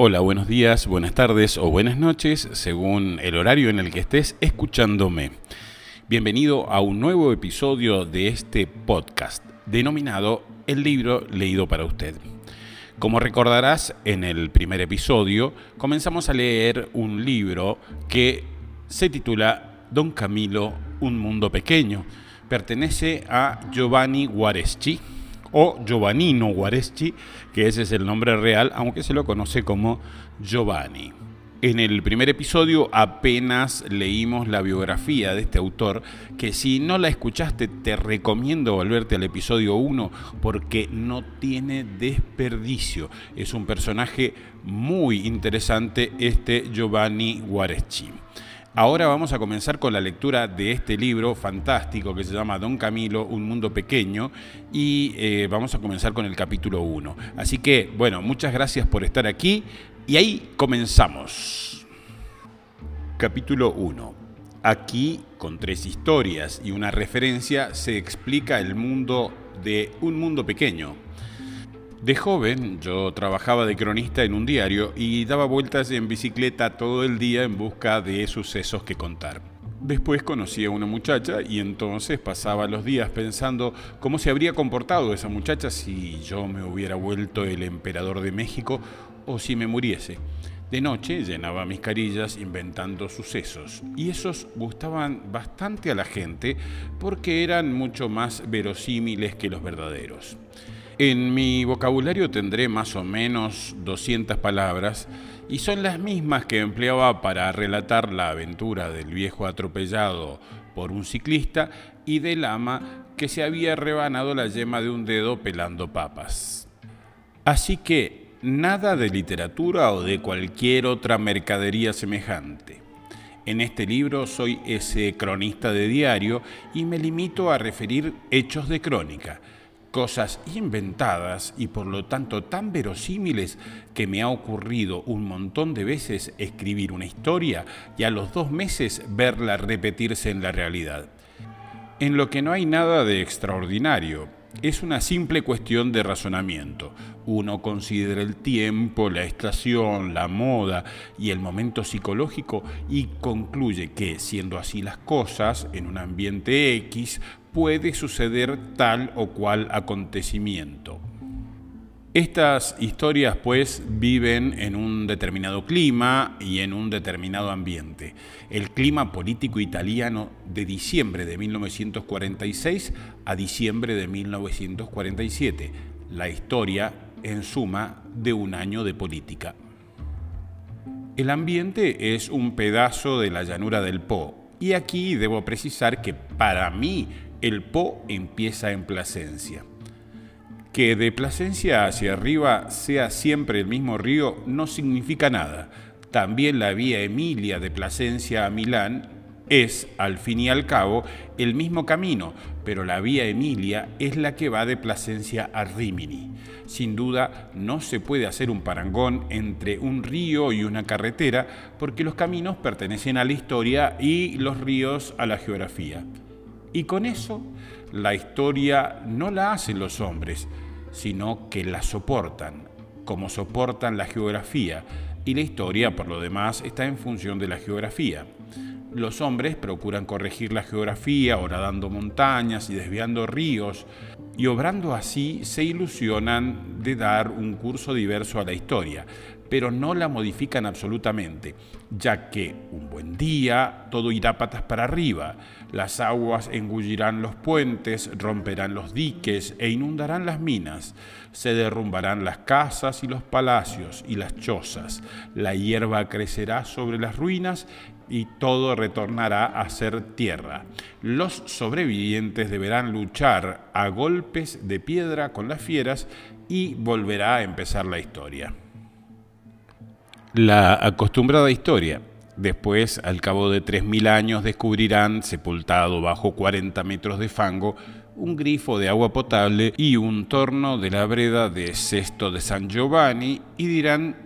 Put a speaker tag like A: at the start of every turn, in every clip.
A: Hola, buenos días, buenas tardes o buenas noches, según el horario en el que estés escuchándome. Bienvenido a un nuevo episodio de este podcast, denominado El libro leído para usted. Como recordarás, en el primer episodio comenzamos a leer un libro que se titula Don Camilo, un mundo pequeño. Pertenece a Giovanni Guareschi o Giovannino Guareschi, que ese es el nombre real, aunque se lo conoce como Giovanni. En el primer episodio apenas leímos la biografía de este autor, que si no la escuchaste te recomiendo volverte al episodio 1 porque no tiene desperdicio. Es un personaje muy interesante este Giovanni Guareschi. Ahora vamos a comenzar con la lectura de este libro fantástico que se llama Don Camilo, Un Mundo Pequeño, y eh, vamos a comenzar con el capítulo 1. Así que, bueno, muchas gracias por estar aquí y ahí comenzamos. Capítulo 1. Aquí, con tres historias y una referencia, se explica el mundo de Un Mundo Pequeño, de joven yo trabajaba de cronista en un diario y daba vueltas en bicicleta todo el día en busca de sucesos que contar. Después conocí a una muchacha y entonces pasaba los días pensando cómo se habría comportado esa muchacha si yo me hubiera vuelto el emperador de México o si me muriese. De noche llenaba mis carillas inventando sucesos y esos gustaban bastante a la gente porque eran mucho más verosímiles que los verdaderos. En mi vocabulario tendré más o menos 200 palabras y son las mismas que empleaba para relatar la aventura del viejo atropellado por un ciclista y del ama que se había rebanado la yema de un dedo pelando papas. Así que nada de literatura o de cualquier otra mercadería semejante. En este libro soy ese cronista de diario y me limito a referir hechos de crónica cosas inventadas y por lo tanto tan verosímiles que me ha ocurrido un montón de veces escribir una historia y a los dos meses verla repetirse en la realidad. En lo que no hay nada de extraordinario, es una simple cuestión de razonamiento. Uno considera el tiempo, la estación, la moda y el momento psicológico y concluye que, siendo así las cosas, en un ambiente X puede suceder tal o cual acontecimiento. Estas historias pues viven en un determinado clima y en un determinado ambiente. El clima político italiano de diciembre de 1946 a diciembre de 1947. La historia, en suma, de un año de política. El ambiente es un pedazo de la llanura del Po. Y aquí debo precisar que para mí el Po empieza en Plasencia. Que de Plasencia hacia arriba sea siempre el mismo río no significa nada. También la vía Emilia de Plasencia a Milán es, al fin y al cabo, el mismo camino, pero la vía Emilia es la que va de Plasencia a Rimini. Sin duda, no se puede hacer un parangón entre un río y una carretera, porque los caminos pertenecen a la historia y los ríos a la geografía. Y con eso, la historia no la hacen los hombres, sino que la soportan, como soportan la geografía, y la historia, por lo demás, está en función de la geografía. Los hombres procuran corregir la geografía, horadando montañas y desviando ríos, y obrando así se ilusionan de dar un curso diverso a la historia, pero no la modifican absolutamente, ya que un buen día todo irá patas para arriba, las aguas engullirán los puentes, romperán los diques e inundarán las minas, se derrumbarán las casas y los palacios y las chozas, la hierba crecerá sobre las ruinas y todo retornará a ser tierra. Los sobrevivientes deberán luchar a golpes de piedra con las fieras y volverá a empezar la historia. La acostumbrada historia. Después, al cabo de 3.000 años, descubrirán, sepultado bajo 40 metros de fango, un grifo de agua potable y un torno de la breda de Sesto de San Giovanni y dirán,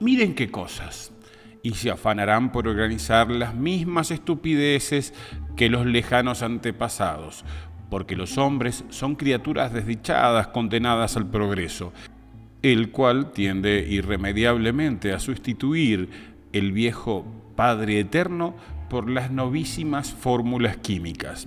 A: miren qué cosas, y se afanarán por organizar las mismas estupideces que los lejanos antepasados, porque los hombres son criaturas desdichadas condenadas al progreso, el cual tiende irremediablemente a sustituir el viejo Padre Eterno por las novísimas fórmulas químicas.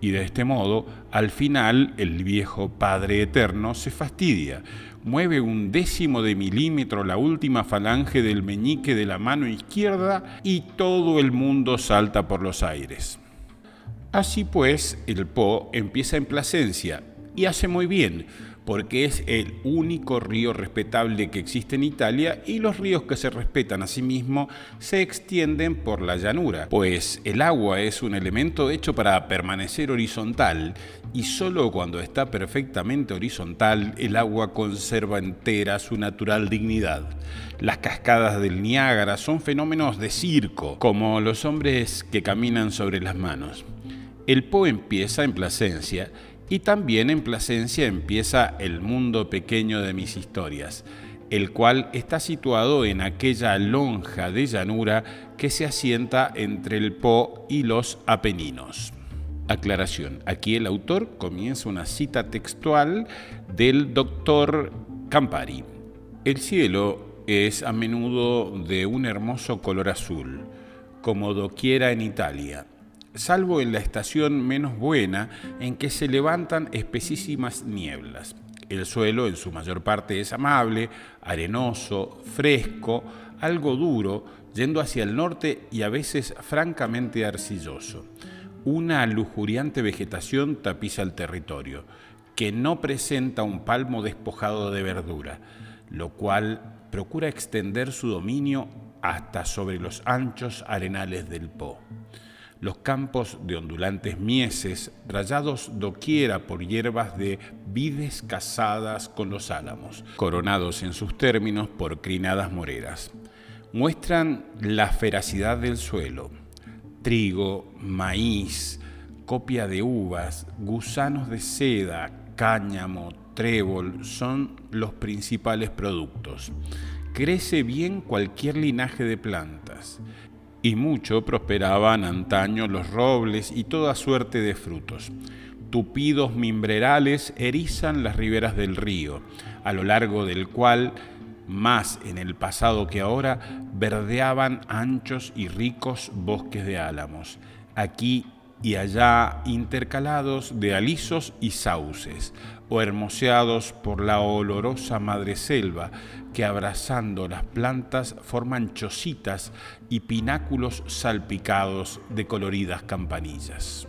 A: Y de este modo, al final, el viejo Padre Eterno se fastidia, mueve un décimo de milímetro la última falange del meñique de la mano izquierda y todo el mundo salta por los aires. Así pues, el Po empieza en Plasencia y hace muy bien, porque es el único río respetable que existe en Italia y los ríos que se respetan a sí mismos se extienden por la llanura, pues el agua es un elemento hecho para permanecer horizontal y solo cuando está perfectamente horizontal el agua conserva entera su natural dignidad. Las cascadas del Niágara son fenómenos de circo, como los hombres que caminan sobre las manos. El Po empieza en Plasencia y también en Plasencia empieza el mundo pequeño de mis historias, el cual está situado en aquella lonja de llanura que se asienta entre el Po y los Apeninos. Aclaración, aquí el autor comienza una cita textual del doctor Campari. El cielo es a menudo de un hermoso color azul, como doquiera en Italia, salvo en la estación menos buena en que se levantan espesísimas nieblas. El suelo en su mayor parte es amable, arenoso, fresco, algo duro, yendo hacia el norte y a veces francamente arcilloso. Una lujuriante vegetación tapiza el territorio, que no presenta un palmo despojado de verdura, lo cual procura extender su dominio hasta sobre los anchos arenales del Po los campos de ondulantes mieses, rayados doquiera por hierbas de vides casadas con los álamos, coronados en sus términos por crinadas moreras. Muestran la feracidad del suelo, trigo, maíz, copia de uvas, gusanos de seda, cáñamo, trébol son los principales productos. Crece bien cualquier linaje de plantas y mucho prosperaban antaño los robles y toda suerte de frutos. Tupidos mimbrerales erizan las riberas del río, a lo largo del cual, más en el pasado que ahora, verdeaban anchos y ricos bosques de álamos. Aquí y allá intercalados de alisos y sauces, o hermoseados por la olorosa madreselva que abrazando las plantas forman chocitas y pináculos salpicados de coloridas campanillas.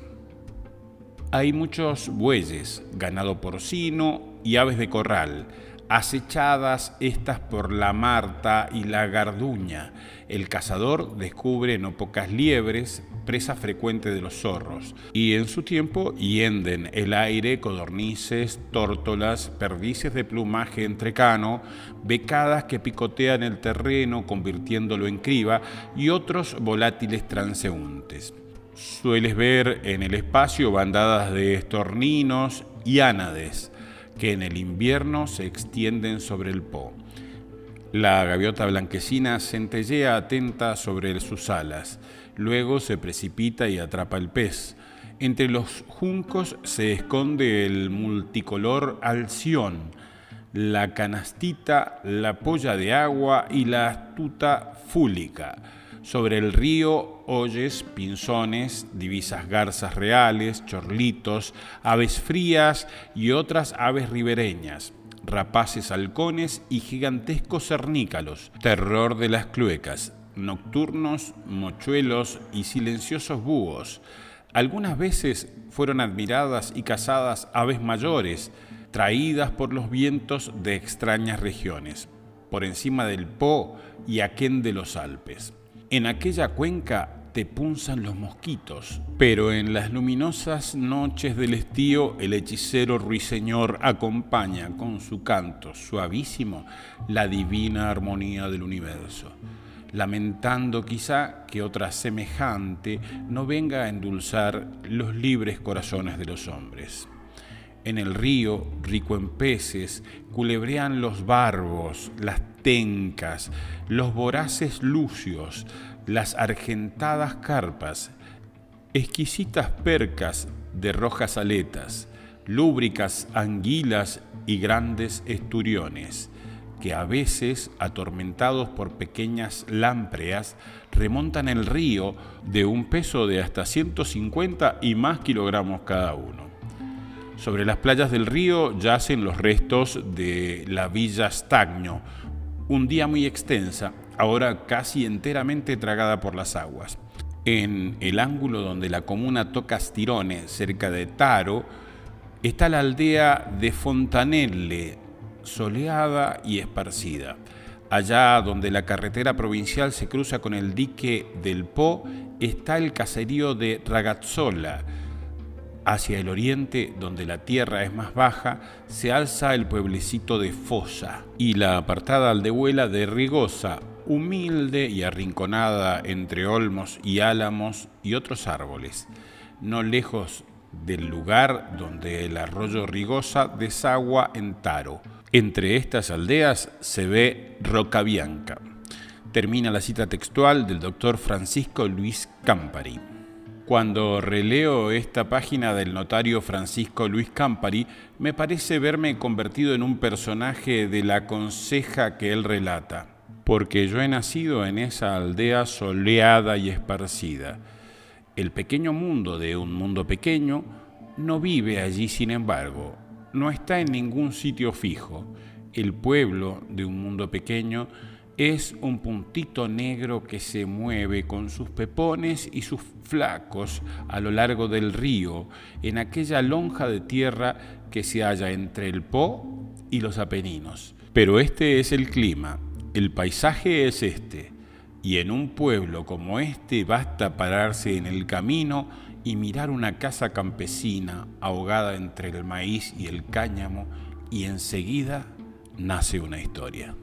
A: Hay muchos bueyes, ganado porcino y aves de corral, acechadas estas por la marta y la garduña. El cazador descubre no pocas liebres, presa frecuente de los zorros, y en su tiempo hienden el aire codornices, tórtolas, perdices de plumaje entrecano, becadas que picotean el terreno convirtiéndolo en criba y otros volátiles transeúntes. Sueles ver en el espacio bandadas de estorninos y ánades, que en el invierno se extienden sobre el Po. La gaviota blanquecina centellea atenta sobre sus alas, luego se precipita y atrapa el pez. Entre los juncos se esconde el multicolor alción, la canastita, la polla de agua y la astuta fúlica sobre el río oyes pinzones, divisas garzas reales, chorlitos, aves frías y otras aves ribereñas, rapaces halcones y gigantescos cernícalos, terror de las cluecas, nocturnos, mochuelos y silenciosos búhos. Algunas veces fueron admiradas y cazadas aves mayores, traídas por los vientos de extrañas regiones, por encima del Po y aquén de los Alpes. En aquella cuenca te punzan los mosquitos, pero en las luminosas noches del estío el hechicero ruiseñor acompaña con su canto suavísimo la divina armonía del universo, lamentando quizá que otra semejante no venga a endulzar los libres corazones de los hombres. En el río, rico en peces, culebrean los barbos, las tencas, los voraces lucios, las argentadas carpas, exquisitas percas de rojas aletas, lúbricas anguilas y grandes esturiones, que a veces, atormentados por pequeñas lámpreas, remontan el río de un peso de hasta 150 y más kilogramos cada uno. Sobre las playas del río yacen los restos de la villa Stagno, un día muy extensa, ahora casi enteramente tragada por las aguas. En el ángulo donde la comuna toca Stirone, cerca de Taro, está la aldea de Fontanelle, soleada y esparcida. Allá donde la carretera provincial se cruza con el dique del Po, está el caserío de Ragazzola. Hacia el oriente, donde la tierra es más baja, se alza el pueblecito de Fosa y la apartada aldehuela de Rigosa, humilde y arrinconada entre olmos y álamos y otros árboles, no lejos del lugar donde el arroyo Rigosa desagua en Taro. Entre estas aldeas se ve Roca Bianca. Termina la cita textual del doctor Francisco Luis Campari. Cuando releo esta página del notario Francisco Luis Campari, me parece verme convertido en un personaje de la conseja que él relata porque yo he nacido en esa aldea soleada y esparcida. El pequeño mundo de un mundo pequeño no vive allí, sin embargo, no está en ningún sitio fijo. El pueblo de un mundo pequeño es un puntito negro que se mueve con sus pepones y sus flacos a lo largo del río, en aquella lonja de tierra que se halla entre el Po y los Apeninos. Pero este es el clima, el paisaje es este, y en un pueblo como este basta pararse en el camino y mirar una casa campesina ahogada entre el maíz y el cáñamo, y enseguida nace una historia.